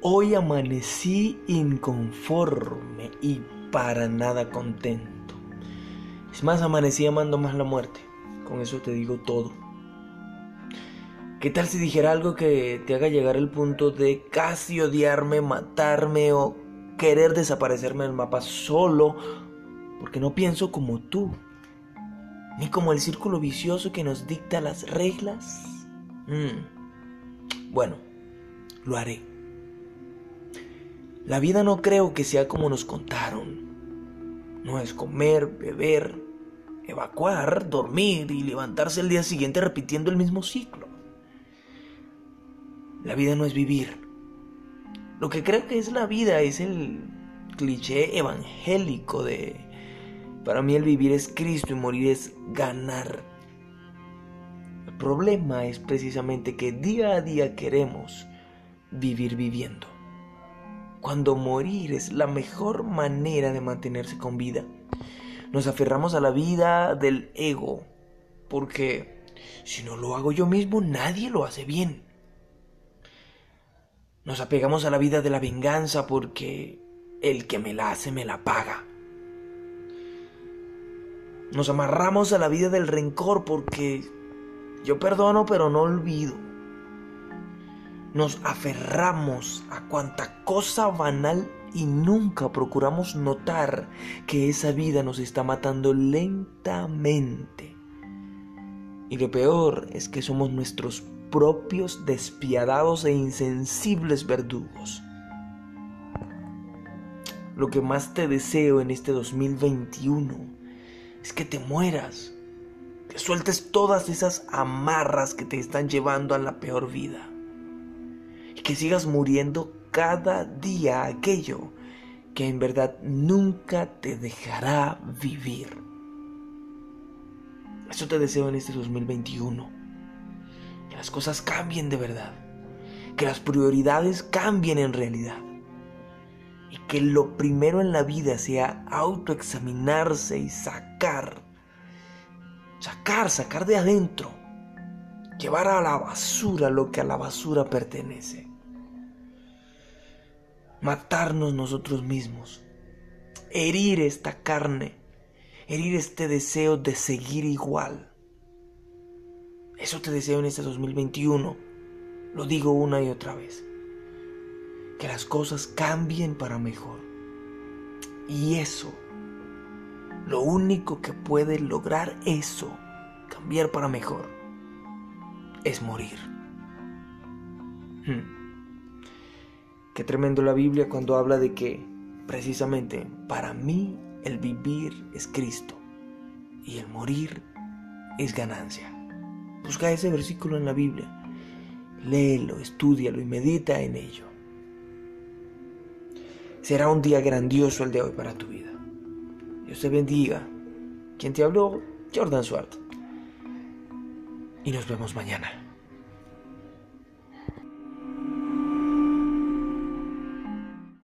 Hoy amanecí inconforme y para nada contento. Es más, amanecí amando más la muerte. Con eso te digo todo. ¿Qué tal si dijera algo que te haga llegar al punto de casi odiarme, matarme o querer desaparecerme del mapa solo porque no pienso como tú? Ni como el círculo vicioso que nos dicta las reglas. Mm. Bueno, lo haré. La vida no creo que sea como nos contaron. No es comer, beber, evacuar, dormir y levantarse el día siguiente repitiendo el mismo ciclo. La vida no es vivir. Lo que creo que es la vida es el cliché evangélico de, para mí el vivir es Cristo y morir es ganar. El problema es precisamente que día a día queremos vivir viviendo cuando morir es la mejor manera de mantenerse con vida. Nos aferramos a la vida del ego, porque si no lo hago yo mismo, nadie lo hace bien. Nos apegamos a la vida de la venganza porque el que me la hace me la paga. Nos amarramos a la vida del rencor porque yo perdono pero no olvido nos aferramos a cuanta cosa banal y nunca procuramos notar que esa vida nos está matando lentamente. Y lo peor es que somos nuestros propios despiadados e insensibles verdugos. Lo que más te deseo en este 2021 es que te mueras, que sueltes todas esas amarras que te están llevando a la peor vida que sigas muriendo cada día aquello que en verdad nunca te dejará vivir. Eso te deseo en este 2021. Que las cosas cambien de verdad. Que las prioridades cambien en realidad. Y que lo primero en la vida sea autoexaminarse y sacar. Sacar, sacar de adentro. Llevar a la basura lo que a la basura pertenece matarnos nosotros mismos, herir esta carne, herir este deseo de seguir igual. Eso te deseo en este 2021, lo digo una y otra vez, que las cosas cambien para mejor. Y eso, lo único que puede lograr eso, cambiar para mejor, es morir. Hmm. Qué tremendo la Biblia cuando habla de que precisamente para mí el vivir es Cristo y el morir es ganancia. Busca ese versículo en la Biblia, léelo, estudialo y medita en ello. Será un día grandioso el de hoy para tu vida. Dios te bendiga. Quien te habló, Jordan Swart. Y nos vemos mañana.